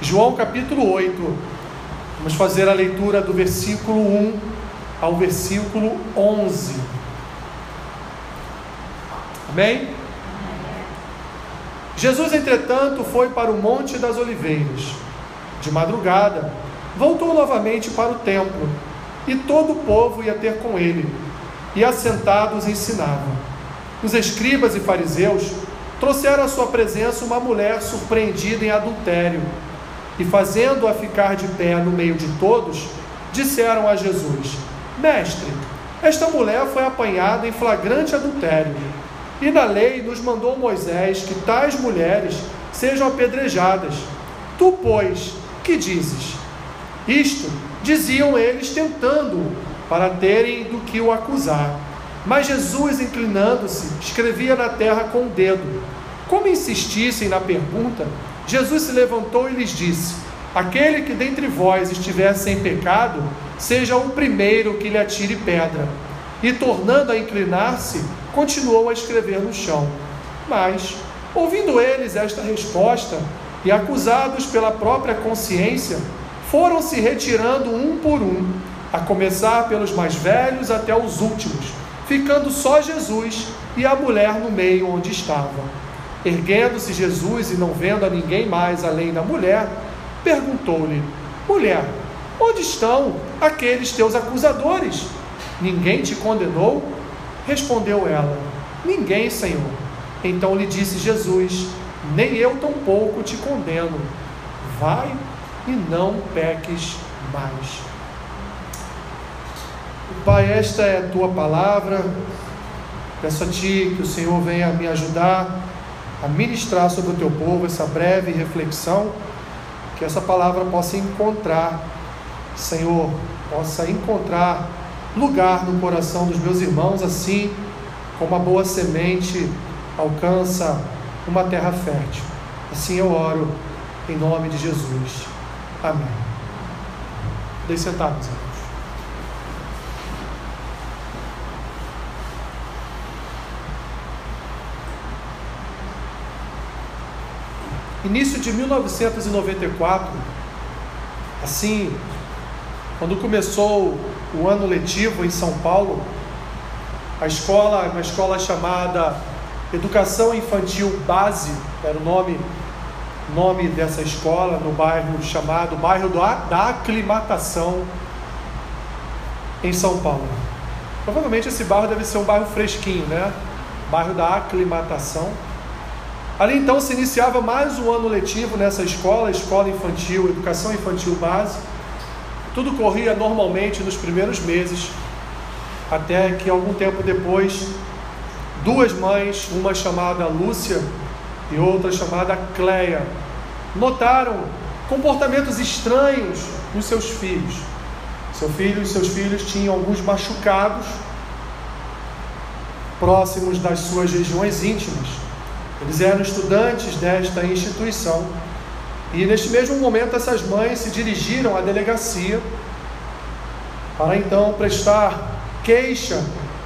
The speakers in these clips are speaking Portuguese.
João capítulo 8. Vamos fazer a leitura do versículo 1 ao versículo 11. Amém? Jesus, entretanto, foi para o Monte das Oliveiras. De madrugada, voltou novamente para o templo, e todo o povo ia ter com ele, e assentados ensinava. Os escribas e fariseus trouxeram à sua presença uma mulher surpreendida em adultério, e fazendo-a ficar de pé no meio de todos, disseram a Jesus: Mestre, esta mulher foi apanhada em flagrante adultério. E na lei nos mandou Moisés que tais mulheres sejam apedrejadas. Tu, pois, que dizes? Isto diziam eles tentando, para terem do que o acusar. Mas Jesus, inclinando-se, escrevia na terra com o dedo. Como insistissem na pergunta, Jesus se levantou e lhes disse: Aquele que dentre vós estiver sem pecado, seja o primeiro que lhe atire pedra. E tornando a inclinar-se, continuou a escrever no chão. Mas, ouvindo eles esta resposta, e acusados pela própria consciência, foram se retirando um por um, a começar pelos mais velhos até os últimos, ficando só Jesus e a mulher no meio onde estava. Erguendo-se Jesus e não vendo a ninguém mais além da mulher, perguntou-lhe: Mulher, onde estão aqueles teus acusadores? Ninguém te condenou? Respondeu ela: Ninguém, Senhor. Então lhe disse Jesus: Nem eu tampouco te condeno. Vai e não peques mais. Pai, esta é a tua palavra. Peço a ti que o Senhor venha me ajudar a ministrar sobre o teu povo essa breve reflexão, que essa palavra possa encontrar, Senhor, possa encontrar lugar no coração dos meus irmãos, assim como a boa semente alcança uma terra fértil. Assim eu oro em nome de Jesus. Amém. Deixe sentados, Início de 1994, assim, quando começou o ano letivo em São Paulo, a escola, uma escola chamada Educação Infantil Base, era o nome, nome dessa escola, no bairro chamado Bairro da Aclimatação, em São Paulo. Provavelmente esse bairro deve ser um bairro fresquinho, né? Bairro da Aclimatação. Ali então se iniciava mais um ano letivo nessa escola, escola infantil, educação infantil base. Tudo corria normalmente nos primeiros meses, até que algum tempo depois, duas mães, uma chamada Lúcia e outra chamada Cleia, notaram comportamentos estranhos nos seus filhos. Seu filho e seus filhos tinham alguns machucados próximos das suas regiões íntimas. Eles eram estudantes desta instituição e neste mesmo momento, essas mães se dirigiram à delegacia para então prestar queixa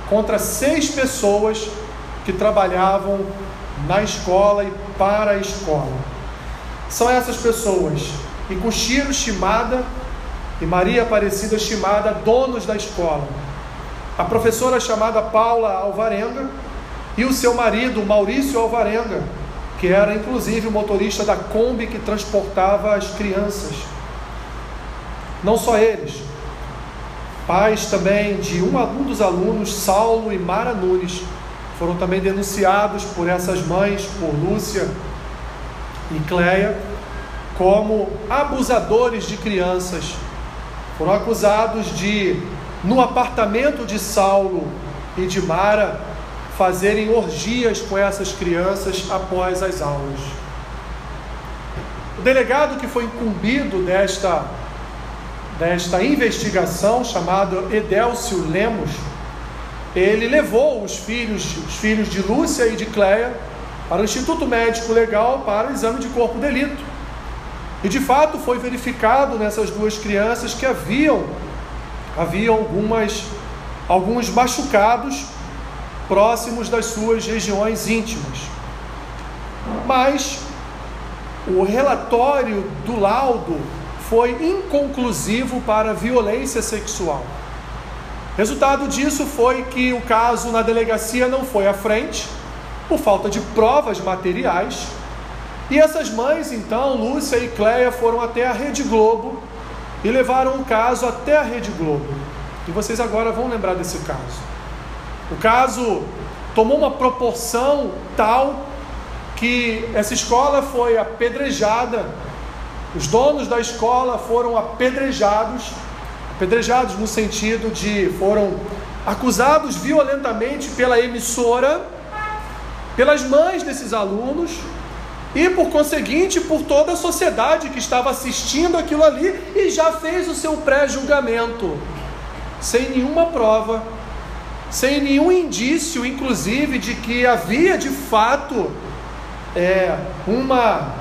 contra seis pessoas que trabalhavam na escola e para a escola. São essas pessoas, Icushiro Shimada e Maria Aparecida Shimada, donos da escola. A professora chamada Paula Alvarenga e o seu marido, Maurício Alvarenga, que era inclusive o motorista da Kombi que transportava as crianças. Não só eles, pais também de um, dos alunos, Saulo e Mara Nunes, foram também denunciados por essas mães, por Lúcia e Cleia, como abusadores de crianças. Foram acusados de, no apartamento de Saulo e de Mara, fazerem orgias com essas crianças após as aulas. O delegado que foi incumbido desta, desta investigação, chamado Edélcio Lemos, ele levou os filhos, os filhos de Lúcia e de Cleia para o Instituto Médico Legal para o exame de corpo de delito. E de fato foi verificado nessas duas crianças que haviam, haviam algumas, alguns machucados próximos das suas regiões íntimas. Mas o relatório do laudo foi inconclusivo para violência sexual. Resultado disso foi que o caso na delegacia não foi à frente, por falta de provas materiais. E essas mães, então, Lúcia e Cleia, foram até a Rede Globo e levaram o caso até a Rede Globo. E vocês agora vão lembrar desse caso. O caso tomou uma proporção tal que essa escola foi apedrejada, os donos da escola foram apedrejados, apedrejados no sentido de foram acusados violentamente pela emissora, pelas mães desses alunos e por conseguinte por toda a sociedade que estava assistindo aquilo ali e já fez o seu pré-julgamento, sem nenhuma prova, sem nenhum indício, inclusive, de que havia de fato é, uma,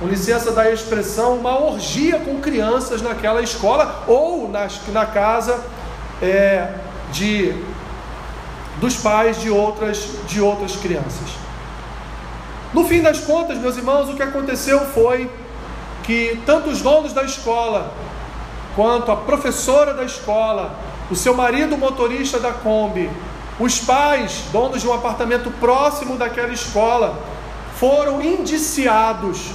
com licença da expressão, uma orgia com crianças naquela escola ou nas, na casa é, de, dos pais de outras, de outras crianças. No fim das contas, meus irmãos, o que aconteceu foi que tanto os donos da escola, quanto a professora da escola, o seu marido motorista da Kombi, os pais, donos de um apartamento próximo daquela escola, foram indiciados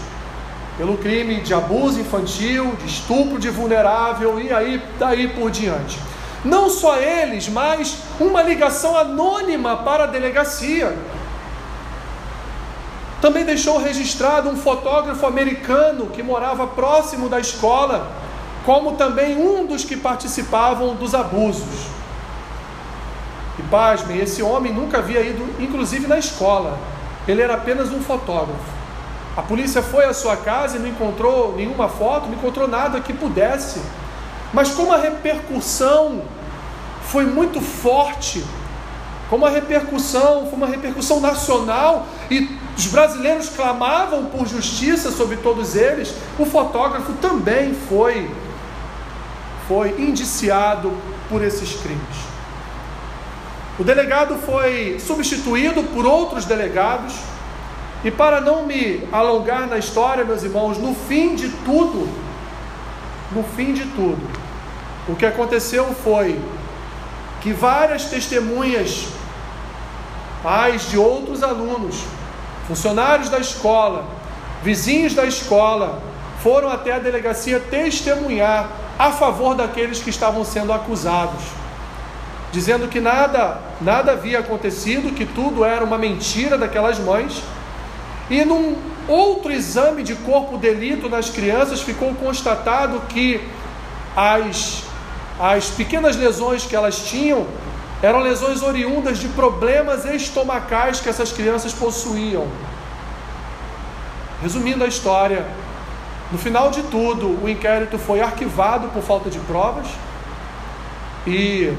pelo crime de abuso infantil, de estupro de vulnerável e aí daí por diante. Não só eles, mas uma ligação anônima para a delegacia. Também deixou registrado um fotógrafo americano que morava próximo da escola, como também um dos que participavam dos abusos. E pasmem, esse homem nunca havia ido, inclusive na escola. Ele era apenas um fotógrafo. A polícia foi à sua casa e não encontrou nenhuma foto, não encontrou nada que pudesse. Mas como a repercussão foi muito forte, como a repercussão foi uma repercussão nacional e os brasileiros clamavam por justiça sobre todos eles, o fotógrafo também foi foi indiciado por esses crimes. O delegado foi substituído por outros delegados. E para não me alongar na história, meus irmãos, no fim de tudo, no fim de tudo, o que aconteceu foi que várias testemunhas, pais de outros alunos, funcionários da escola, vizinhos da escola, foram até a delegacia testemunhar a favor daqueles que estavam sendo acusados dizendo que nada, nada havia acontecido, que tudo era uma mentira daquelas mães. E num outro exame de corpo delito nas crianças ficou constatado que as, as pequenas lesões que elas tinham eram lesões oriundas de problemas estomacais que essas crianças possuíam. Resumindo a história, no final de tudo, o inquérito foi arquivado por falta de provas e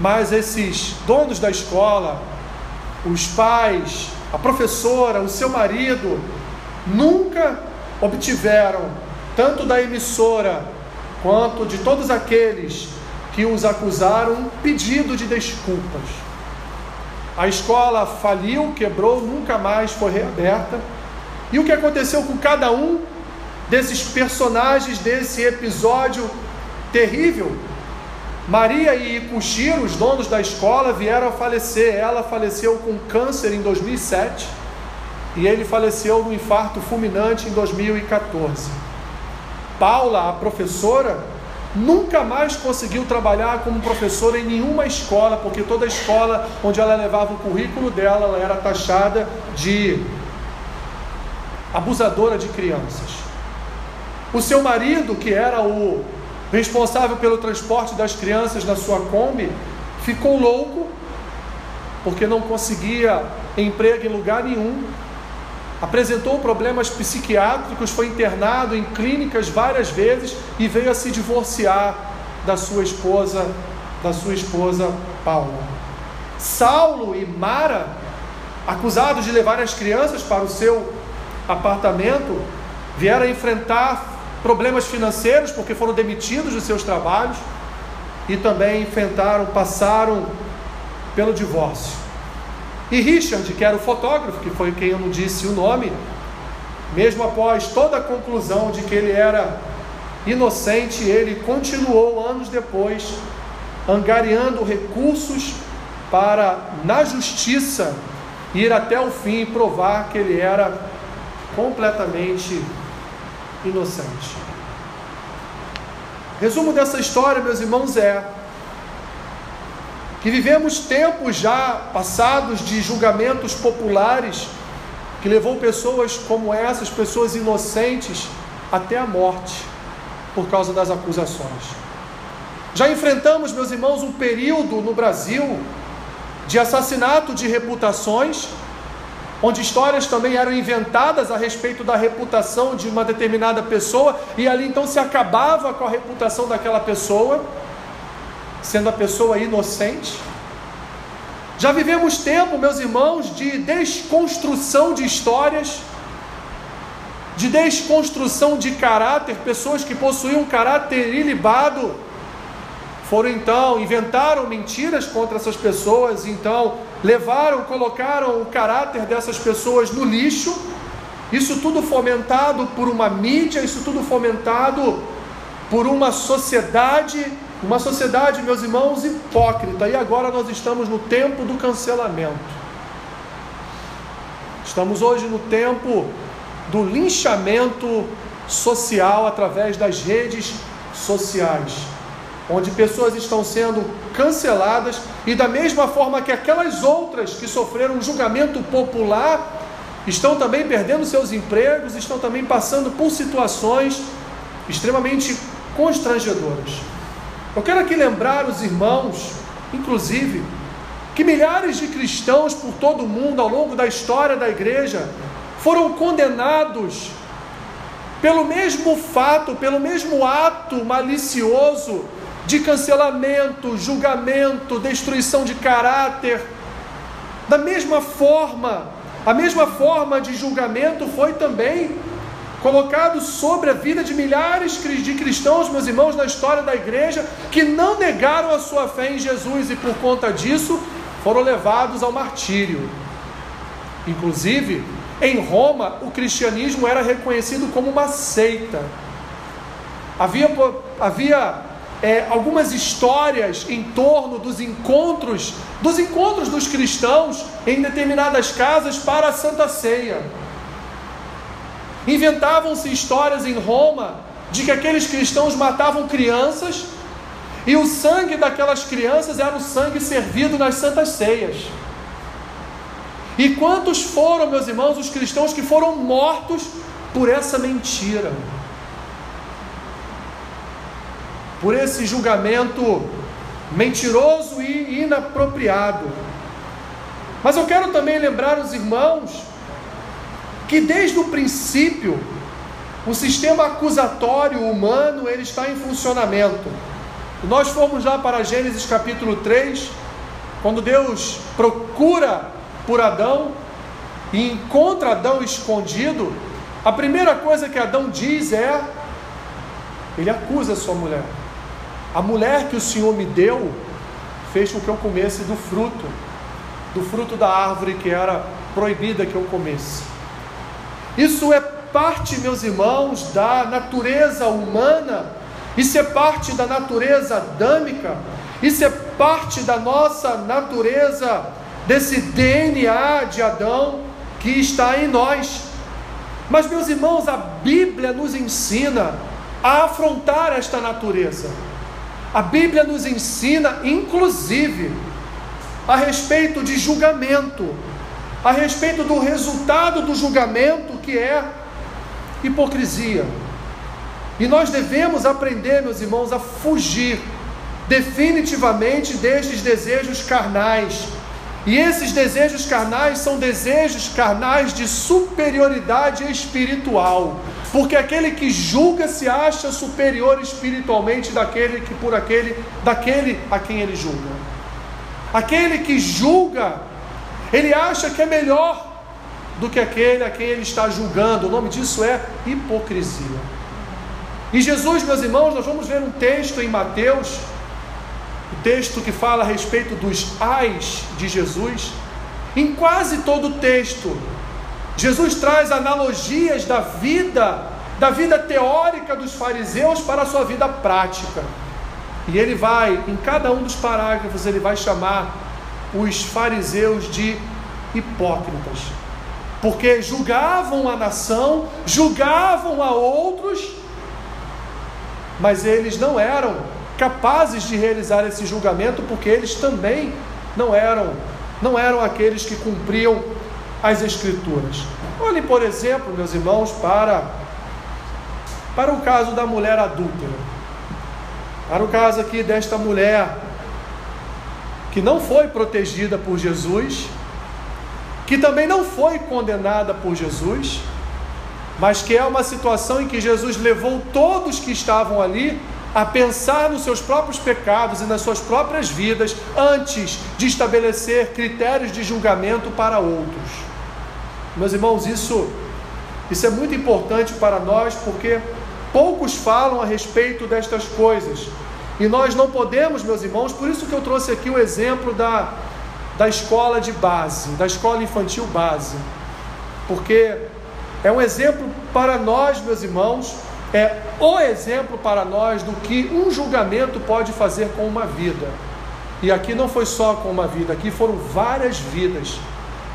mas esses donos da escola, os pais, a professora, o seu marido, nunca obtiveram, tanto da emissora quanto de todos aqueles que os acusaram, um pedido de desculpas. A escola faliu, quebrou, nunca mais foi reaberta. E o que aconteceu com cada um desses personagens desse episódio terrível Maria e Icuxiro, os donos da escola, vieram a falecer. Ela faleceu com câncer em 2007 e ele faleceu no infarto fulminante em 2014. Paula, a professora, nunca mais conseguiu trabalhar como professora em nenhuma escola, porque toda escola onde ela levava o currículo dela, ela era taxada de abusadora de crianças. O seu marido, que era o responsável pelo transporte das crianças na sua Kombi, ficou louco porque não conseguia emprego em lugar nenhum, apresentou problemas psiquiátricos, foi internado em clínicas várias vezes e veio a se divorciar da sua esposa, da sua esposa Paula. Saulo e Mara, acusados de levar as crianças para o seu apartamento, vieram enfrentar problemas financeiros, porque foram demitidos dos seus trabalhos e também enfrentaram, passaram pelo divórcio. E Richard, que era o fotógrafo, que foi quem eu não disse o nome, mesmo após toda a conclusão de que ele era inocente, ele continuou anos depois angariando recursos para, na justiça, ir até o fim e provar que ele era completamente inocente. Resumo dessa história, meus irmãos, é que vivemos tempos já passados de julgamentos populares que levou pessoas como essas, pessoas inocentes, até a morte por causa das acusações. Já enfrentamos, meus irmãos, um período no Brasil de assassinato de reputações, onde histórias também eram inventadas a respeito da reputação de uma determinada pessoa, e ali então se acabava com a reputação daquela pessoa, sendo a pessoa inocente. Já vivemos tempo, meus irmãos, de desconstrução de histórias, de desconstrução de caráter, pessoas que possuíam um caráter ilibado, foram então, inventaram mentiras contra essas pessoas, então levaram, colocaram o caráter dessas pessoas no lixo. Isso tudo fomentado por uma mídia, isso tudo fomentado por uma sociedade, uma sociedade, meus irmãos, hipócrita. E agora nós estamos no tempo do cancelamento. Estamos hoje no tempo do linchamento social através das redes sociais onde pessoas estão sendo canceladas e da mesma forma que aquelas outras que sofreram um julgamento popular estão também perdendo seus empregos, estão também passando por situações extremamente constrangedoras. Eu quero aqui lembrar os irmãos, inclusive, que milhares de cristãos por todo o mundo ao longo da história da igreja foram condenados pelo mesmo fato, pelo mesmo ato malicioso de cancelamento, julgamento, destruição de caráter. Da mesma forma, a mesma forma de julgamento foi também colocado sobre a vida de milhares de cristãos, meus irmãos, na história da igreja, que não negaram a sua fé em Jesus e por conta disso foram levados ao martírio. Inclusive, em Roma, o cristianismo era reconhecido como uma seita. Havia, havia é, algumas histórias em torno dos encontros, dos encontros dos cristãos em determinadas casas para a Santa Ceia. Inventavam-se histórias em Roma de que aqueles cristãos matavam crianças e o sangue daquelas crianças era o sangue servido nas santas ceias. E quantos foram, meus irmãos, os cristãos que foram mortos por essa mentira? Por esse julgamento mentiroso e inapropriado. Mas eu quero também lembrar os irmãos que desde o princípio o sistema acusatório humano ele está em funcionamento. Nós fomos lá para Gênesis capítulo 3, quando Deus procura por Adão e encontra Adão escondido, a primeira coisa que Adão diz é: ele acusa sua mulher. A mulher que o Senhor me deu fez com que eu comesse do fruto, do fruto da árvore que era proibida que eu comesse. Isso é parte, meus irmãos, da natureza humana, isso é parte da natureza adâmica, isso é parte da nossa natureza, desse DNA de Adão que está em nós. Mas, meus irmãos, a Bíblia nos ensina a afrontar esta natureza. A Bíblia nos ensina, inclusive, a respeito de julgamento, a respeito do resultado do julgamento, que é hipocrisia. E nós devemos aprender, meus irmãos, a fugir definitivamente destes desejos carnais e esses desejos carnais são desejos carnais de superioridade espiritual, porque aquele que julga se acha superior espiritualmente daquele que por aquele daquele a quem ele julga. Aquele que julga, ele acha que é melhor do que aquele a quem ele está julgando. O nome disso é hipocrisia. E Jesus, meus irmãos, nós vamos ver um texto em Mateus o texto que fala a respeito dos ais de Jesus, em quase todo o texto, Jesus traz analogias da vida, da vida teórica dos fariseus para a sua vida prática. E ele vai, em cada um dos parágrafos, ele vai chamar os fariseus de hipócritas, porque julgavam a nação, julgavam a outros, mas eles não eram capazes de realizar esse julgamento, porque eles também não eram, não eram aqueles que cumpriam as escrituras. Olhem, por exemplo, meus irmãos, para para o caso da mulher adúltera. Para o caso aqui desta mulher que não foi protegida por Jesus, que também não foi condenada por Jesus, mas que é uma situação em que Jesus levou todos que estavam ali a pensar nos seus próprios pecados e nas suas próprias vidas antes de estabelecer critérios de julgamento para outros. Meus irmãos, isso isso é muito importante para nós porque poucos falam a respeito destas coisas. E nós não podemos, meus irmãos, por isso que eu trouxe aqui o exemplo da, da escola de base, da escola infantil base. Porque é um exemplo para nós, meus irmãos, é o exemplo para nós do que um julgamento pode fazer com uma vida. E aqui não foi só com uma vida, aqui foram várias vidas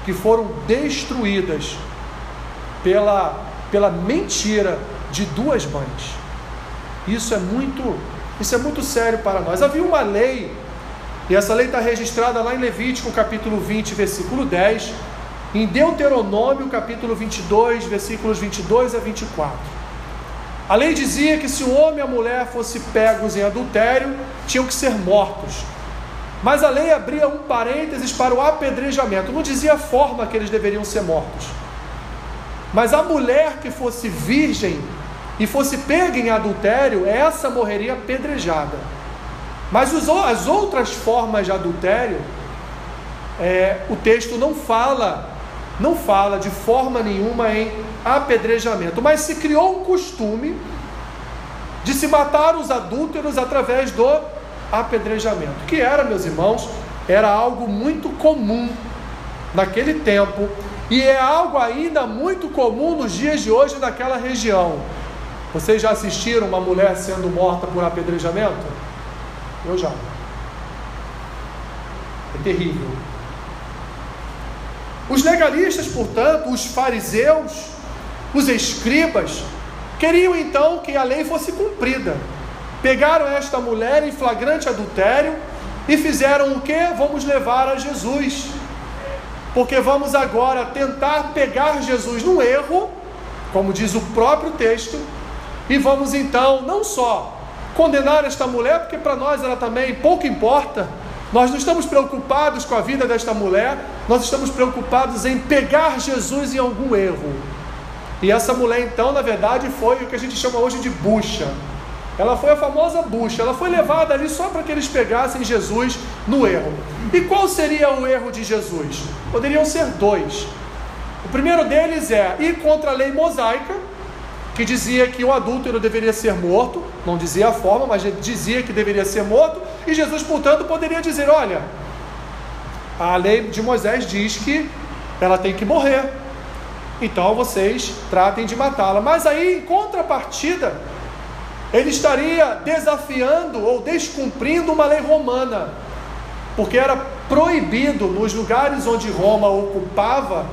que foram destruídas pela, pela mentira de duas mães. Isso é muito isso é muito sério para nós. Havia uma lei, e essa lei está registrada lá em Levítico, capítulo 20, versículo 10, em Deuteronômio, capítulo 22, versículos 22 a 24. A lei dizia que se o homem e a mulher fossem pegos em adultério, tinham que ser mortos. Mas a lei abria um parênteses para o apedrejamento, não dizia a forma que eles deveriam ser mortos. Mas a mulher que fosse virgem e fosse pega em adultério, essa morreria apedrejada. Mas as outras formas de adultério, é, o texto não fala, não fala de forma nenhuma em apedrejamento, mas se criou um costume de se matar os adúlteros através do apedrejamento, que era, meus irmãos, era algo muito comum naquele tempo e é algo ainda muito comum nos dias de hoje naquela região. Vocês já assistiram uma mulher sendo morta por apedrejamento? Eu já. É terrível. Os legalistas, portanto, os fariseus, os escribas, queriam então que a lei fosse cumprida. Pegaram esta mulher em flagrante adultério e fizeram o que? Vamos levar a Jesus. Porque vamos agora tentar pegar Jesus no erro, como diz o próprio texto, e vamos então não só condenar esta mulher, porque para nós ela também pouco importa. Nós não estamos preocupados com a vida desta mulher, nós estamos preocupados em pegar Jesus em algum erro. E essa mulher, então, na verdade, foi o que a gente chama hoje de bucha. Ela foi a famosa bucha, ela foi levada ali só para que eles pegassem Jesus no erro. E qual seria o erro de Jesus? Poderiam ser dois. O primeiro deles é ir contra a lei mosaica, que dizia que o adúltero deveria ser morto, não dizia a forma, mas dizia que deveria ser morto, e Jesus, portanto, poderia dizer: olha, a lei de Moisés diz que ela tem que morrer, então vocês tratem de matá-la. Mas aí, em contrapartida, ele estaria desafiando ou descumprindo uma lei romana, porque era proibido nos lugares onde Roma ocupava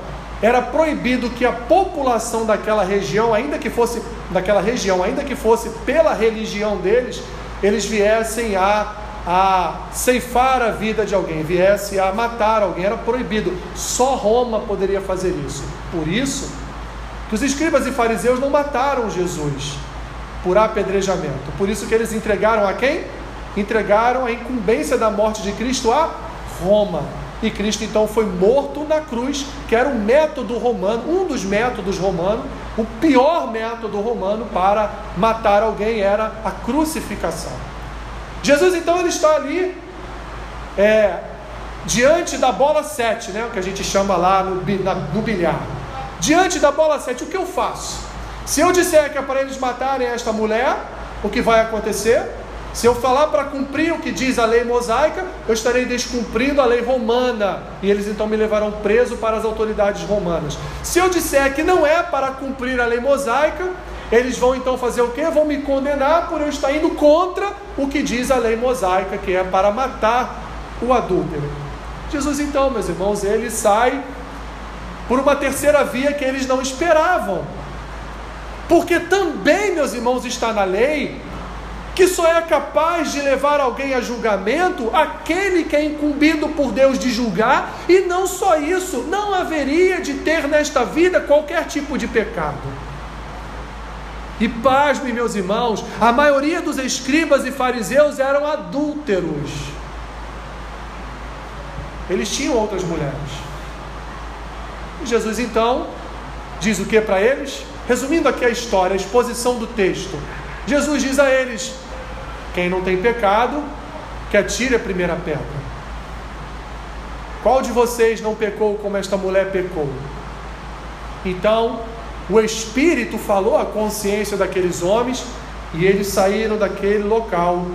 era proibido que a população daquela região, ainda que fosse daquela região, ainda que fosse pela religião deles, eles viessem a, a ceifar a vida de alguém, viesse a matar alguém, era proibido. Só Roma poderia fazer isso. Por isso que os escribas e fariseus não mataram Jesus por apedrejamento. Por isso que eles entregaram a quem? Entregaram a incumbência da morte de Cristo a Roma. E Cristo então foi morto na cruz, que era um método romano, um dos métodos romanos, o pior método romano para matar alguém era a crucificação. Jesus então ele está ali é, diante da bola 7, né, o que a gente chama lá no, na, no bilhar. Diante da bola 7, o que eu faço? Se eu disser que é para eles matarem esta mulher, o que vai acontecer? Se eu falar para cumprir o que diz a lei mosaica, eu estarei descumprindo a lei romana, e eles então me levarão preso para as autoridades romanas. Se eu disser que não é para cumprir a lei mosaica, eles vão então fazer o quê? Vão me condenar por eu estar indo contra o que diz a lei mosaica, que é para matar o adúltero. Jesus então, meus irmãos, ele sai por uma terceira via que eles não esperavam. Porque também, meus irmãos, está na lei que só é capaz de levar alguém a julgamento aquele que é incumbido por Deus de julgar, e não só isso, não haveria de ter nesta vida qualquer tipo de pecado. E pasme, meus irmãos, a maioria dos escribas e fariseus eram adúlteros. Eles tinham outras mulheres. Jesus então diz o que para eles? Resumindo aqui a história, a exposição do texto. Jesus diz a eles: quem não tem pecado, que atire a primeira pedra. Qual de vocês não pecou como esta mulher pecou? Então, o Espírito falou à consciência daqueles homens e eles saíram daquele local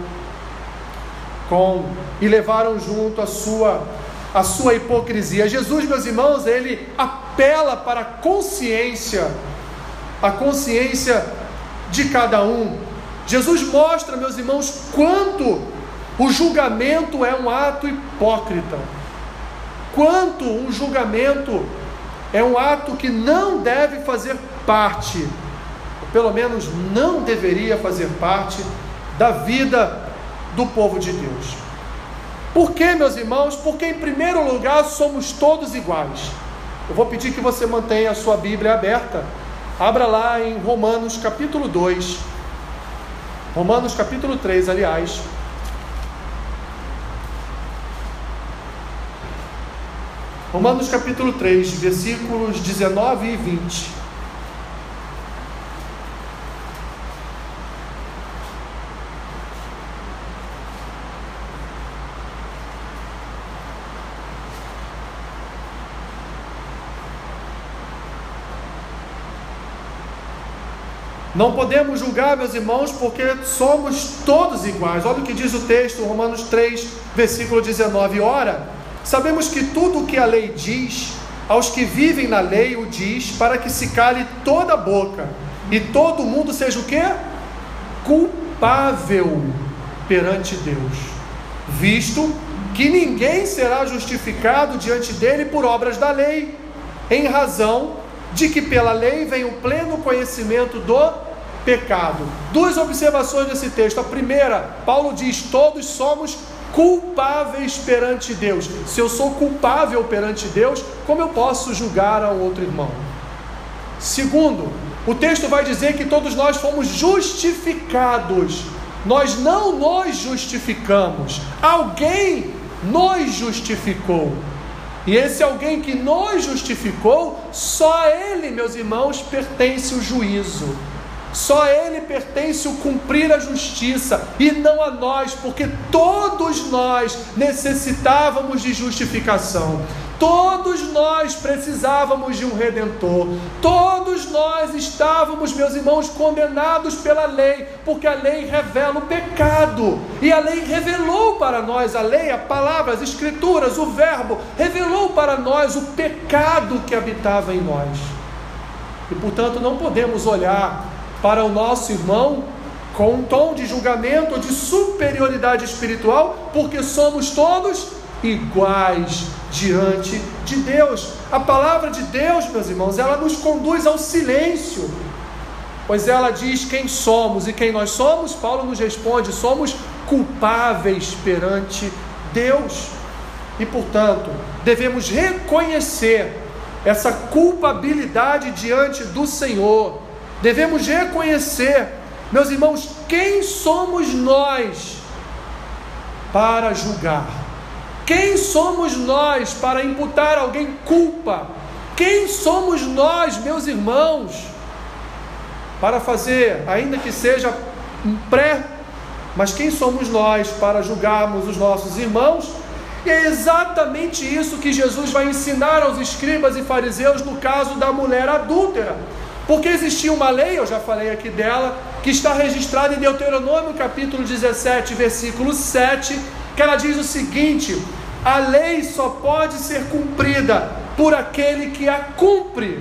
com e levaram junto a sua a sua hipocrisia. Jesus, meus irmãos, ele apela para a consciência, a consciência de cada um. Jesus mostra, meus irmãos, quanto o julgamento é um ato hipócrita. Quanto um julgamento é um ato que não deve fazer parte, ou pelo menos não deveria fazer parte da vida do povo de Deus. Por que, meus irmãos? Porque, em primeiro lugar, somos todos iguais. Eu vou pedir que você mantenha a sua Bíblia aberta. Abra lá em Romanos capítulo 2. Romanos capítulo 3, aliás. Romanos capítulo 3, versículos 19 e 20. Não podemos julgar, meus irmãos, porque somos todos iguais. Olha o que diz o texto, Romanos 3, versículo 19. Ora, sabemos que tudo o que a lei diz, aos que vivem na lei o diz, para que se cale toda a boca e todo mundo seja o quê? Culpável perante Deus, visto que ninguém será justificado diante dele por obras da lei, em razão de que pela lei vem o pleno conhecimento do pecado. Duas observações desse texto. A primeira, Paulo diz: todos somos culpáveis perante Deus. Se eu sou culpável perante Deus, como eu posso julgar ao outro irmão? Segundo, o texto vai dizer que todos nós fomos justificados. Nós não nos justificamos. Alguém nos justificou. E esse alguém que nos justificou, só ele, meus irmãos, pertence o juízo. Só a Ele pertence o cumprir a justiça e não a nós, porque todos nós necessitávamos de justificação. Todos nós precisávamos de um redentor. Todos nós estávamos, meus irmãos, condenados pela lei, porque a lei revela o pecado. E a lei revelou para nós, a lei, a palavra, as escrituras, o verbo, revelou para nós o pecado que habitava em nós. E portanto não podemos olhar para o nosso irmão com um tom de julgamento ou de superioridade espiritual, porque somos todos iguais diante de Deus. A palavra de Deus, meus irmãos, ela nos conduz ao silêncio, pois ela diz quem somos e quem nós somos. Paulo nos responde: somos culpáveis perante Deus. E portanto, devemos reconhecer essa culpabilidade diante do Senhor Devemos reconhecer, meus irmãos, quem somos nós para julgar? Quem somos nós para imputar alguém culpa? Quem somos nós, meus irmãos, para fazer, ainda que seja um pré, mas quem somos nós para julgarmos os nossos irmãos? E é exatamente isso que Jesus vai ensinar aos escribas e fariseus no caso da mulher adúltera. Porque existia uma lei, eu já falei aqui dela, que está registrada em Deuteronômio capítulo 17, versículo 7, que ela diz o seguinte: a lei só pode ser cumprida por aquele que a cumpre.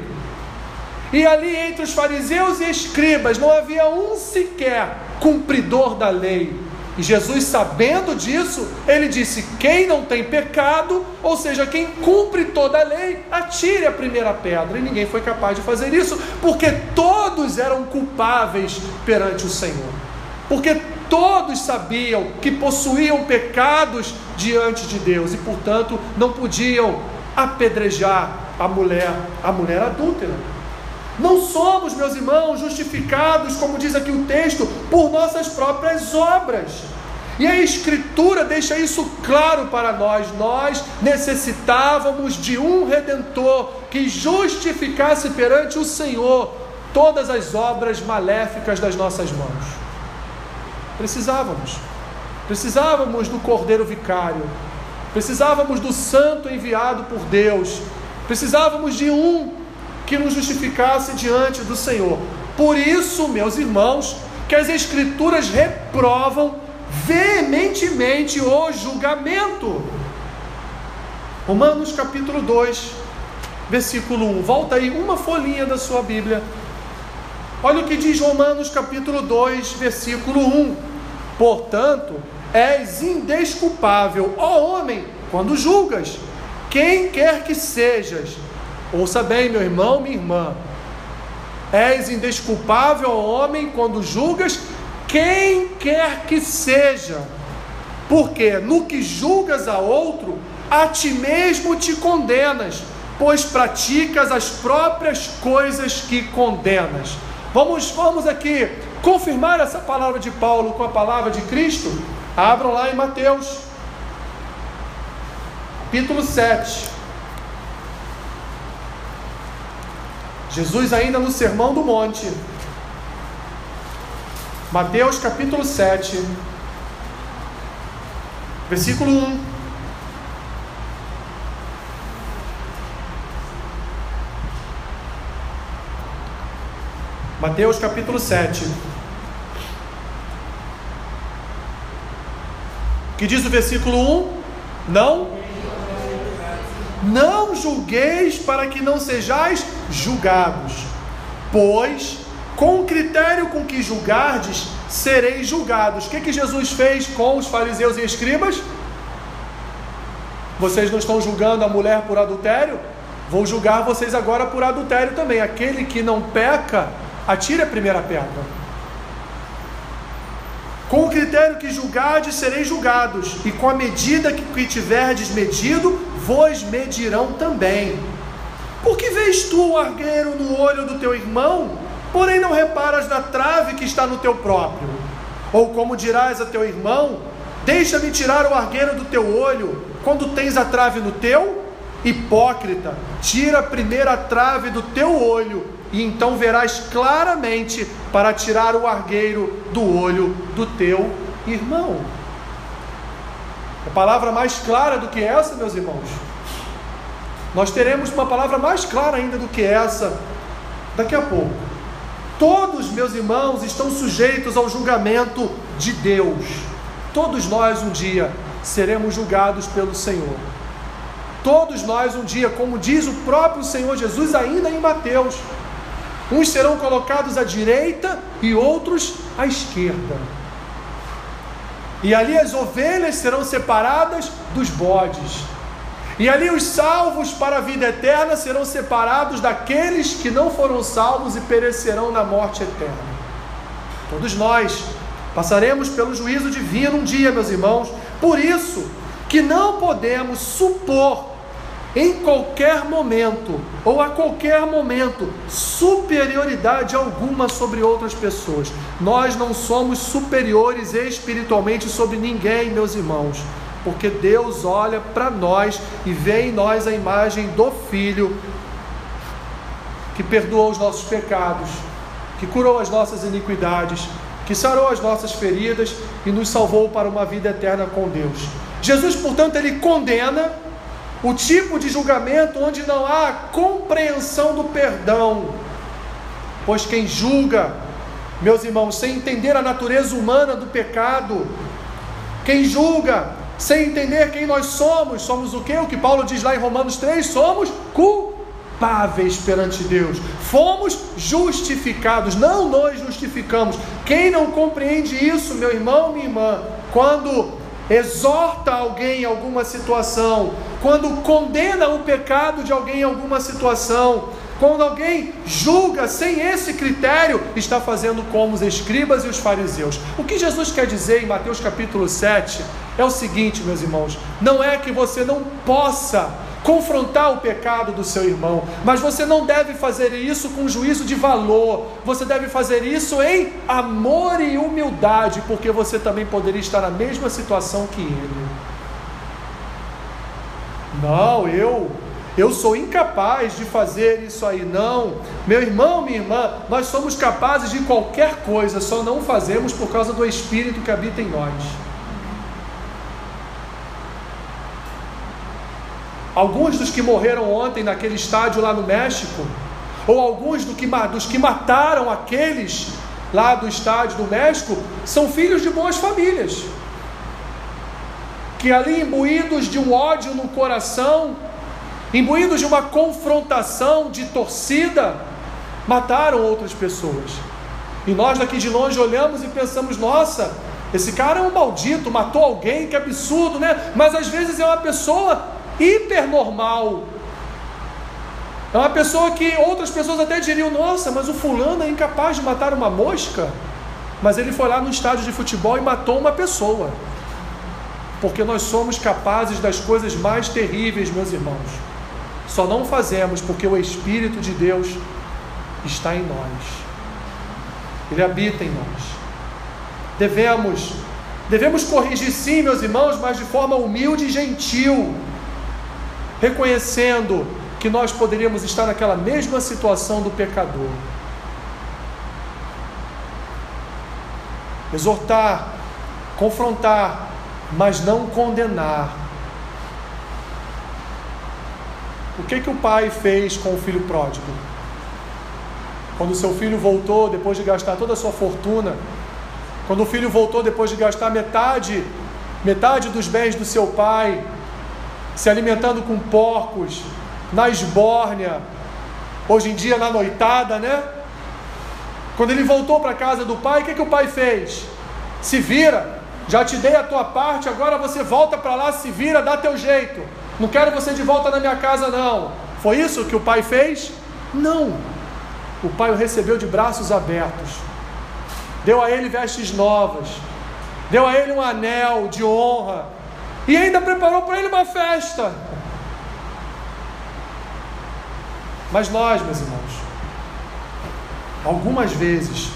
E ali entre os fariseus e escribas não havia um sequer cumpridor da lei. E Jesus, sabendo disso, ele disse: Quem não tem pecado, ou seja, quem cumpre toda a lei, atire a primeira pedra. E ninguém foi capaz de fazer isso, porque todos eram culpáveis perante o Senhor. Porque todos sabiam que possuíam pecados diante de Deus e, portanto, não podiam apedrejar a mulher, a mulher adúltera. Não somos, meus irmãos, justificados, como diz aqui o texto, por nossas próprias obras. E a Escritura deixa isso claro para nós. Nós necessitávamos de um redentor que justificasse perante o Senhor todas as obras maléficas das nossas mãos. Precisávamos. Precisávamos do Cordeiro Vicário. Precisávamos do Santo enviado por Deus. Precisávamos de um que nos justificasse diante do Senhor. Por isso, meus irmãos, que as Escrituras reprovam veementemente o julgamento. Romanos capítulo 2, versículo 1. Volta aí uma folhinha da sua Bíblia. Olha o que diz Romanos capítulo 2, versículo 1. Portanto, és indesculpável, ó homem, quando julgas, quem quer que sejas Ouça bem, meu irmão, minha irmã. És indesculpável ao homem quando julgas quem quer que seja. Porque no que julgas a outro, a ti mesmo te condenas, pois praticas as próprias coisas que condenas. Vamos, vamos aqui confirmar essa palavra de Paulo com a palavra de Cristo? Abram lá em Mateus, capítulo 7. Jesus, ainda no Sermão do Monte, Mateus capítulo 7, versículo 1. Mateus capítulo 7. Que diz o versículo 1? Não não julgueis para que não sejais julgados, pois com o critério com que julgardes, sereis julgados. O que, que Jesus fez com os fariseus e escribas? Vocês não estão julgando a mulher por adultério? Vou julgar vocês agora por adultério também. Aquele que não peca, atire a primeira pedra. Com o critério que julgardes, sereis julgados, e com a medida que tiverdes medido, vos medirão também. Por que vês tu o argueiro no olho do teu irmão, porém não reparas na trave que está no teu próprio? Ou como dirás a teu irmão: Deixa-me tirar o argueiro do teu olho, quando tens a trave no teu? Hipócrita, tira a trave do teu olho, e então verás claramente para tirar o argueiro do olho do teu irmão. A palavra mais clara do que essa, meus irmãos. Nós teremos uma palavra mais clara ainda do que essa daqui a pouco. Todos, meus irmãos, estão sujeitos ao julgamento de Deus. Todos nós um dia seremos julgados pelo Senhor. Todos nós um dia, como diz o próprio Senhor Jesus ainda em Mateus, uns serão colocados à direita e outros à esquerda. E ali as ovelhas serão separadas dos bodes. E ali os salvos para a vida eterna serão separados daqueles que não foram salvos e perecerão na morte eterna. Todos nós passaremos pelo juízo divino um dia, meus irmãos. Por isso que não podemos supor em qualquer momento ou a qualquer momento superioridade alguma sobre outras pessoas. Nós não somos superiores espiritualmente sobre ninguém, meus irmãos, porque Deus olha para nós e vê em nós a imagem do Filho que perdoou os nossos pecados, que curou as nossas iniquidades, que sarou as nossas feridas e nos salvou para uma vida eterna com Deus. Jesus, portanto, ele condena o tipo de julgamento onde não há compreensão do perdão, pois quem julga meus irmãos, sem entender a natureza humana do pecado. Quem julga sem entender quem nós somos, somos o que? O que Paulo diz lá em Romanos 3: somos culpáveis perante Deus. Fomos justificados, não nós justificamos. Quem não compreende isso, meu irmão, minha irmã, quando exorta alguém em alguma situação, quando condena o pecado de alguém em alguma situação, quando alguém julga sem esse critério, está fazendo como os escribas e os fariseus. O que Jesus quer dizer em Mateus capítulo 7 é o seguinte, meus irmãos: não é que você não possa confrontar o pecado do seu irmão, mas você não deve fazer isso com juízo de valor, você deve fazer isso em amor e humildade, porque você também poderia estar na mesma situação que ele. Não, eu eu sou incapaz de fazer isso aí. Não, meu irmão, minha irmã, nós somos capazes de qualquer coisa, só não fazemos por causa do Espírito que habita em nós. Alguns dos que morreram ontem naquele estádio lá no México, ou alguns do que, dos que mataram aqueles lá do estádio do México, são filhos de boas famílias, que ali imbuídos de um ódio no coração, imbuídos de uma confrontação de torcida, mataram outras pessoas. E nós daqui de longe olhamos e pensamos: nossa, esse cara é um maldito, matou alguém, que absurdo, né? Mas às vezes é uma pessoa hipernormal. É uma pessoa que outras pessoas até diriam: nossa, mas o fulano é incapaz de matar uma mosca. Mas ele foi lá no estádio de futebol e matou uma pessoa. Porque nós somos capazes das coisas mais terríveis, meus irmãos. Só não fazemos porque o Espírito de Deus está em nós. Ele habita em nós. Devemos devemos corrigir sim, meus irmãos, mas de forma humilde e gentil reconhecendo que nós poderíamos estar naquela mesma situação do pecador. Exortar, confrontar, mas não condenar. O que que o pai fez com o filho pródigo? Quando seu filho voltou depois de gastar toda a sua fortuna, quando o filho voltou depois de gastar metade, metade dos bens do seu pai, se alimentando com porcos, na esbórnia, hoje em dia na noitada, né? Quando ele voltou para casa do pai, o que, que o pai fez? Se vira, já te dei a tua parte, agora você volta para lá, se vira, dá teu jeito. Não quero você de volta na minha casa, não. Foi isso que o pai fez? Não. O pai o recebeu de braços abertos, deu a ele vestes novas, deu a ele um anel de honra, e ainda preparou para ele uma festa. Mas nós, meus irmãos, algumas vezes,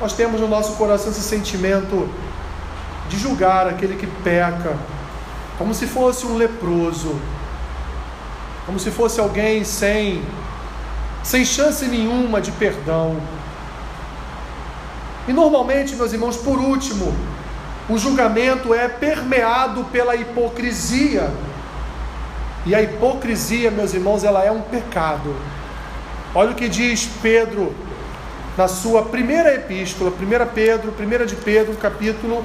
nós temos no nosso coração esse sentimento de julgar aquele que peca, como se fosse um leproso, como se fosse alguém sem, sem chance nenhuma de perdão. E normalmente, meus irmãos, por último, o julgamento é permeado pela hipocrisia. E a hipocrisia, meus irmãos, ela é um pecado. Olha o que diz Pedro na sua primeira epístola, 1 Pedro, 1 de Pedro, capítulo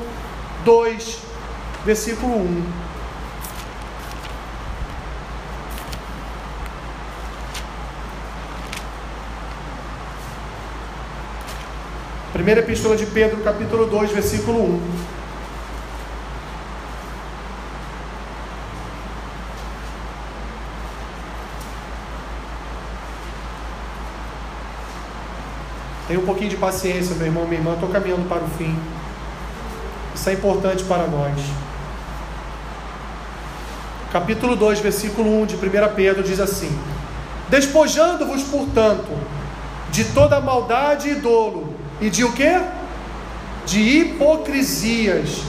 2, versículo 1. Primeira epístola de Pedro, capítulo 2, versículo 1. Tenha um pouquinho de paciência, meu irmão, minha irmã, estou caminhando para o fim. Isso é importante para nós. Capítulo 2, versículo 1 de 1 Pedro diz assim: Despojando-vos, portanto, de toda maldade e dolo, e de o que? De hipocrisias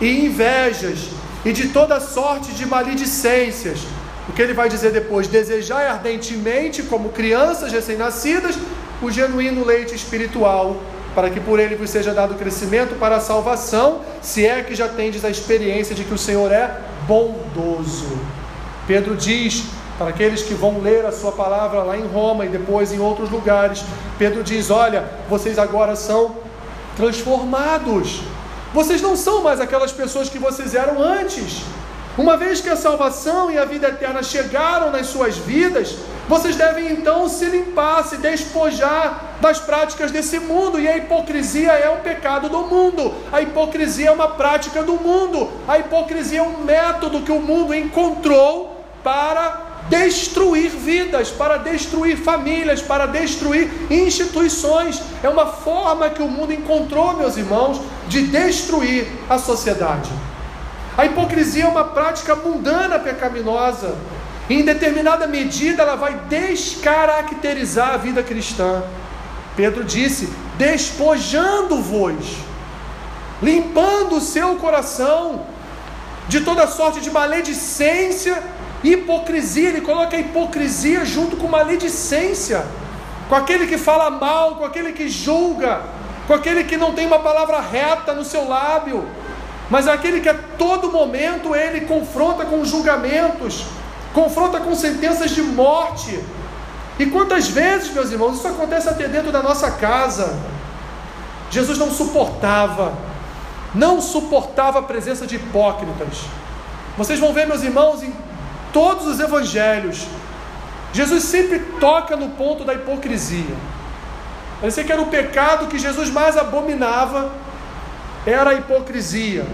e invejas, e de toda sorte de maledicências. O que ele vai dizer depois? Desejai ardentemente, como crianças recém-nascidas, o genuíno leite espiritual, para que por ele vos seja dado crescimento para a salvação, se é que já tendes a experiência de que o Senhor é bondoso. Pedro diz, para aqueles que vão ler a sua palavra lá em Roma e depois em outros lugares, Pedro diz: Olha, vocês agora são transformados. Vocês não são mais aquelas pessoas que vocês eram antes. Uma vez que a salvação e a vida eterna chegaram nas suas vidas, vocês devem então se limpar, se despojar das práticas desse mundo. E a hipocrisia é um pecado do mundo. A hipocrisia é uma prática do mundo. A hipocrisia é um método que o mundo encontrou para destruir vidas, para destruir famílias, para destruir instituições. É uma forma que o mundo encontrou, meus irmãos, de destruir a sociedade. A hipocrisia é uma prática mundana pecaminosa. Em determinada medida, ela vai descaracterizar a vida cristã. Pedro disse: despojando-vos, limpando o seu coração de toda sorte de maledicência, hipocrisia. Ele coloca a hipocrisia junto com maledicência, com aquele que fala mal, com aquele que julga, com aquele que não tem uma palavra reta no seu lábio mas aquele que a todo momento ele confronta com julgamentos, confronta com sentenças de morte. E quantas vezes, meus irmãos, isso acontece até dentro da nossa casa. Jesus não suportava, não suportava a presença de hipócritas. Vocês vão ver, meus irmãos, em todos os evangelhos, Jesus sempre toca no ponto da hipocrisia. Parecia que era o pecado que Jesus mais abominava era a hipocrisia.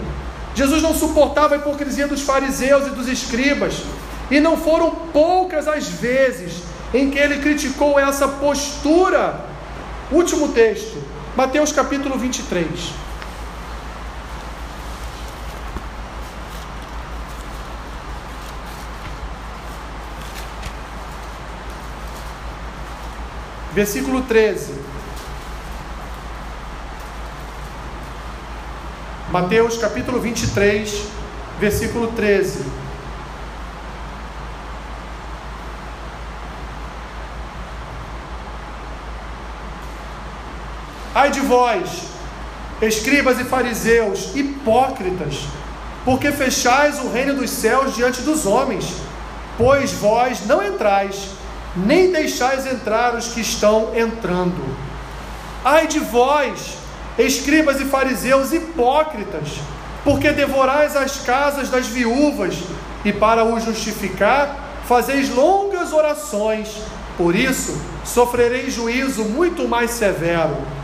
Jesus não suportava a hipocrisia dos fariseus e dos escribas, e não foram poucas as vezes em que ele criticou essa postura. Último texto, Mateus capítulo 23. Versículo 13. Mateus capítulo 23, versículo 13. Ai de vós, escribas e fariseus, hipócritas, porque fechais o reino dos céus diante dos homens, pois vós não entrais, nem deixais entrar os que estão entrando. Ai de vós, escribas e fariseus hipócritas, porque devorais as casas das viúvas e para o justificar fazeis longas orações, por isso sofrereis juízo muito mais severo.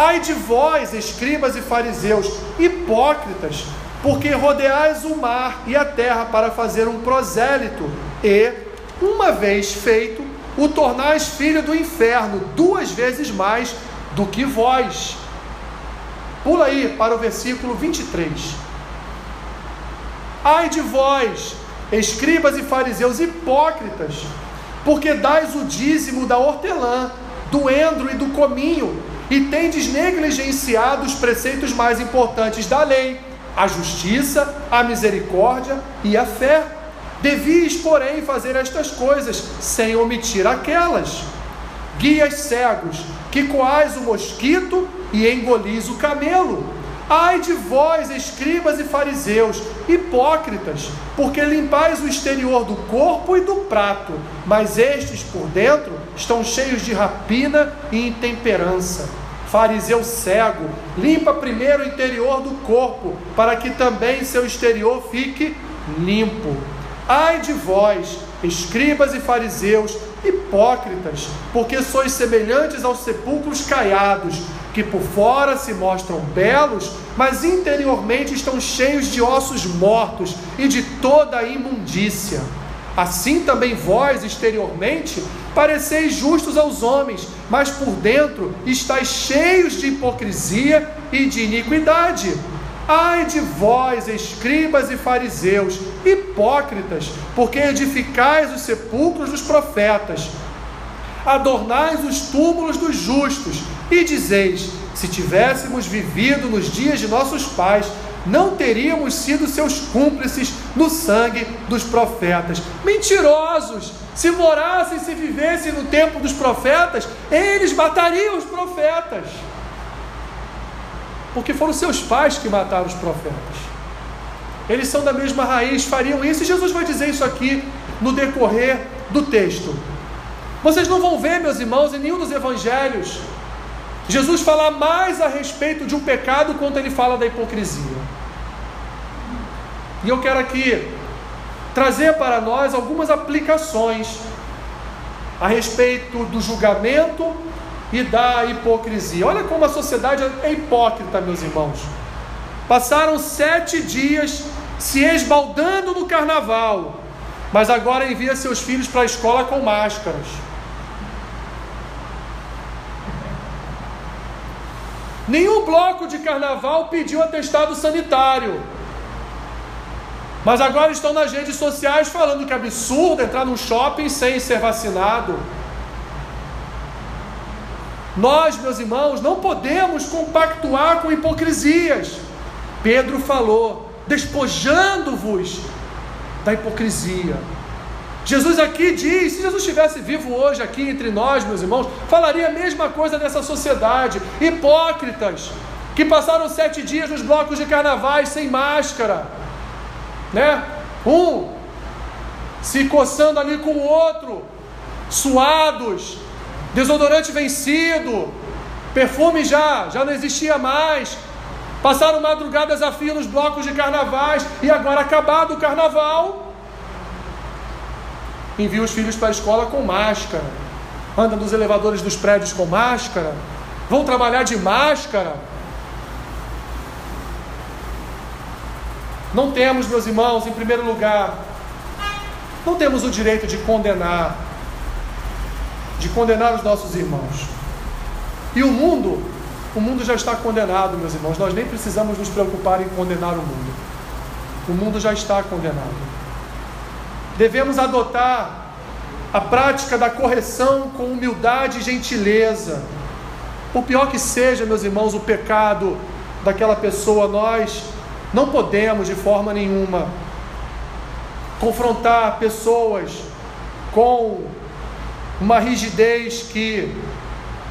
Ai de vós, escribas e fariseus, hipócritas, porque rodeais o mar e a terra para fazer um prosélito, e, uma vez feito, o tornais filho do inferno duas vezes mais do que vós. Pula aí para o versículo 23. Ai de vós, escribas e fariseus hipócritas, porque dais o dízimo da hortelã, do endro e do cominho, e tendes negligenciado os preceitos mais importantes da lei, a justiça, a misericórdia e a fé. Devias, porém, fazer estas coisas sem omitir aquelas. Guias cegos, que coais o mosquito e engolis o camelo. Ai de vós, escribas e fariseus, hipócritas, porque limpais o exterior do corpo e do prato, mas estes por dentro estão cheios de rapina e intemperança. Fariseu cego, limpa primeiro o interior do corpo, para que também seu exterior fique limpo. Ai de vós, escribas e fariseus, hipócritas, porque sois semelhantes aos sepulcros caiados, que por fora se mostram belos, mas interiormente estão cheios de ossos mortos e de toda a imundícia. Assim também vós, exteriormente, pareceis justos aos homens, mas por dentro estáis cheios de hipocrisia e de iniquidade. Ai de vós, escribas e fariseus, hipócritas, porque edificais os sepulcros dos profetas, adornais os túmulos dos justos, e dizeis: se tivéssemos vivido nos dias de nossos pais, não teríamos sido seus cúmplices no sangue dos profetas. Mentirosos! Se morassem, se vivessem no tempo dos profetas, eles matariam os profetas porque foram seus pais que mataram os profetas. Eles são da mesma raiz, fariam isso, e Jesus vai dizer isso aqui no decorrer do texto. Vocês não vão ver, meus irmãos, em nenhum dos evangelhos, Jesus falar mais a respeito de um pecado quanto ele fala da hipocrisia. E eu quero aqui trazer para nós algumas aplicações a respeito do julgamento e da hipocrisia. Olha como a sociedade é hipócrita, meus irmãos. Passaram sete dias se esbaldando no carnaval, mas agora envia seus filhos para a escola com máscaras. Nenhum bloco de carnaval pediu atestado sanitário. Mas agora estão nas redes sociais falando que é absurdo entrar num shopping sem ser vacinado. Nós, meus irmãos, não podemos compactuar com hipocrisias. Pedro falou: despojando-vos da hipocrisia. Jesus aqui diz: se Jesus estivesse vivo hoje aqui entre nós, meus irmãos, falaria a mesma coisa dessa sociedade. Hipócritas que passaram sete dias nos blocos de carnavais sem máscara, né? Um se coçando ali com o outro, suados, desodorante vencido, perfume já, já não existia mais. Passaram madrugadas a fio nos blocos de carnavais e agora acabado o carnaval, envia os filhos para a escola com máscara, anda nos elevadores dos prédios com máscara, vão trabalhar de máscara. Não temos, meus irmãos, em primeiro lugar, não temos o direito de condenar de condenar os nossos irmãos. E o mundo, o mundo já está condenado, meus irmãos. Nós nem precisamos nos preocupar em condenar o mundo. O mundo já está condenado. Devemos adotar a prática da correção com humildade e gentileza. Por pior que seja, meus irmãos, o pecado daquela pessoa, nós não podemos de forma nenhuma confrontar pessoas com uma rigidez que,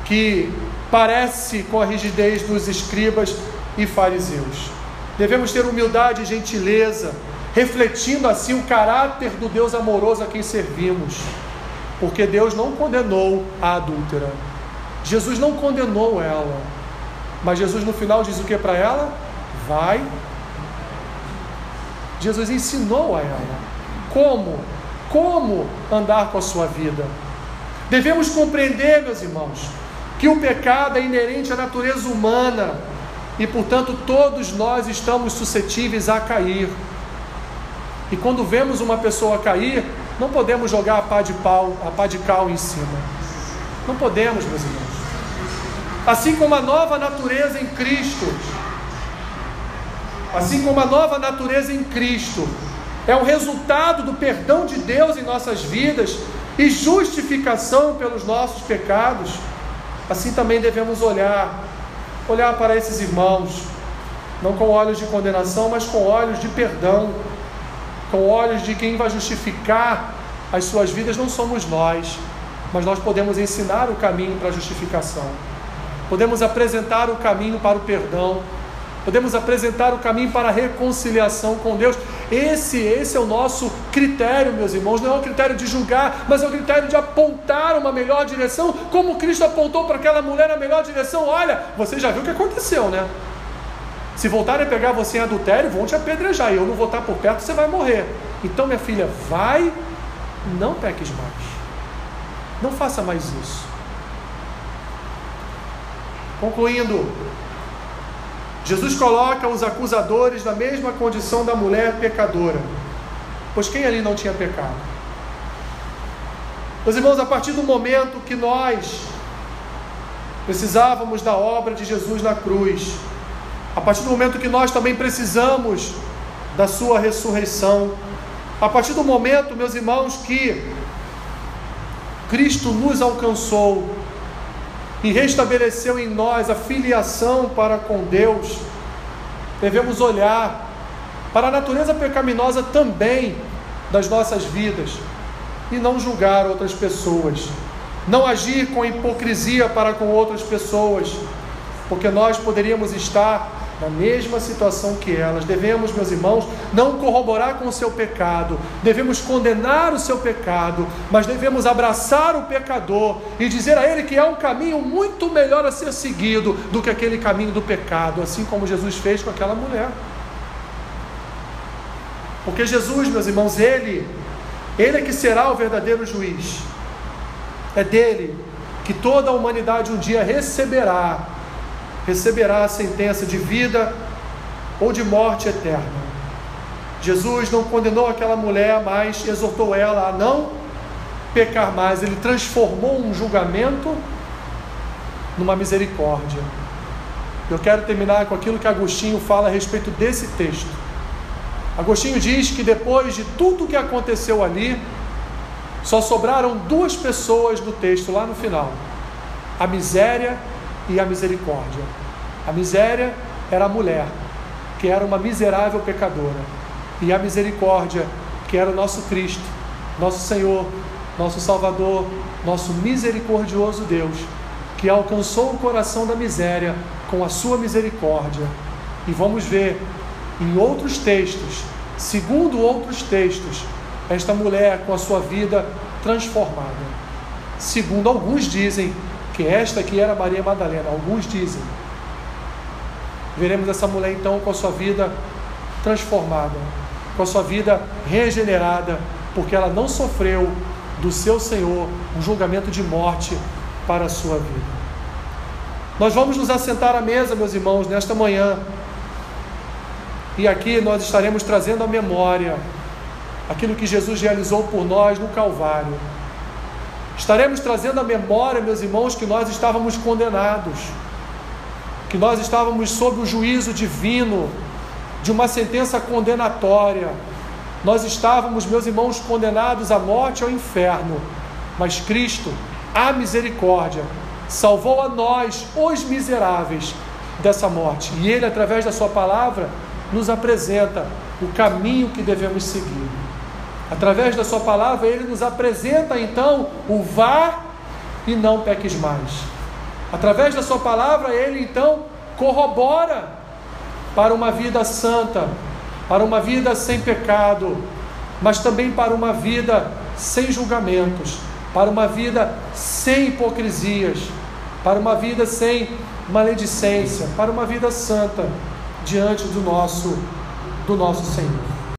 que parece com a rigidez dos escribas e fariseus. Devemos ter humildade e gentileza, refletindo assim o caráter do Deus amoroso a quem servimos, porque Deus não condenou a adúltera, Jesus não condenou ela, mas Jesus no final diz o que para ela? Vai. Jesus ensinou a ela como, como andar com a sua vida. Devemos compreender, meus irmãos, que o pecado é inerente à natureza humana e, portanto, todos nós estamos suscetíveis a cair. E quando vemos uma pessoa cair, não podemos jogar a pá de pau, a pá de cal em cima. Não podemos, meus irmãos. Assim como a nova natureza em Cristo, assim como a nova natureza em Cristo. É o resultado do perdão de Deus em nossas vidas e justificação pelos nossos pecados, assim também devemos olhar, olhar para esses irmãos, não com olhos de condenação, mas com olhos de perdão, com olhos de quem vai justificar as suas vidas, não somos nós, mas nós podemos ensinar o caminho para a justificação, podemos apresentar o caminho para o perdão, podemos apresentar o caminho para a reconciliação com Deus. Esse, esse é o nosso critério, meus irmãos. Não é o critério de julgar, mas é o critério de apontar uma melhor direção, como Cristo apontou para aquela mulher a melhor direção. Olha, você já viu o que aconteceu, né? Se voltarem a pegar você em adultério, vão te apedrejar. E eu não vou estar por perto, você vai morrer. Então, minha filha, vai, não peques mais. Não faça mais isso. Concluindo, Jesus coloca os acusadores na mesma condição da mulher pecadora, pois quem ali não tinha pecado? Meus irmãos, a partir do momento que nós precisávamos da obra de Jesus na cruz, a partir do momento que nós também precisamos da Sua ressurreição, a partir do momento, meus irmãos, que Cristo nos alcançou, e restabeleceu em nós a filiação para com Deus, devemos olhar para a natureza pecaminosa também das nossas vidas e não julgar outras pessoas, não agir com hipocrisia para com outras pessoas, porque nós poderíamos estar na mesma situação que elas. Devemos, meus irmãos, não corroborar com o seu pecado, devemos condenar o seu pecado, mas devemos abraçar o pecador e dizer a ele que é um caminho muito melhor a ser seguido do que aquele caminho do pecado, assim como Jesus fez com aquela mulher. Porque Jesus, meus irmãos, ele, ele é que será o verdadeiro juiz. É dele que toda a humanidade um dia receberá receberá a sentença de vida ou de morte eterna. Jesus não condenou aquela mulher, mas exortou ela a não pecar mais. Ele transformou um julgamento numa misericórdia. Eu quero terminar com aquilo que Agostinho fala a respeito desse texto. Agostinho diz que depois de tudo o que aconteceu ali, só sobraram duas pessoas no texto lá no final: a miséria e a misericórdia. A miséria era a mulher, que era uma miserável pecadora, e a misericórdia, que era o nosso Cristo, nosso Senhor, nosso Salvador, nosso misericordioso Deus, que alcançou o coração da miséria com a sua misericórdia. E vamos ver em outros textos, segundo outros textos, esta mulher com a sua vida transformada. Segundo alguns dizem, que esta aqui era Maria Madalena, alguns dizem. Veremos essa mulher então com a sua vida transformada, com a sua vida regenerada, porque ela não sofreu do seu Senhor um julgamento de morte para a sua vida. Nós vamos nos assentar à mesa, meus irmãos, nesta manhã. E aqui nós estaremos trazendo à memória aquilo que Jesus realizou por nós no Calvário. Estaremos trazendo à memória, meus irmãos, que nós estávamos condenados, que nós estávamos sob o juízo divino de uma sentença condenatória. Nós estávamos, meus irmãos, condenados à morte e ao inferno, mas Cristo, a misericórdia, salvou a nós, os miseráveis, dessa morte. E Ele, através da Sua palavra, nos apresenta o caminho que devemos seguir. Através da Sua palavra, Ele nos apresenta então o vá e não peques mais. Através da Sua palavra, Ele então corrobora para uma vida santa, para uma vida sem pecado, mas também para uma vida sem julgamentos, para uma vida sem hipocrisias, para uma vida sem maledicência, para uma vida santa diante do nosso do nosso Senhor.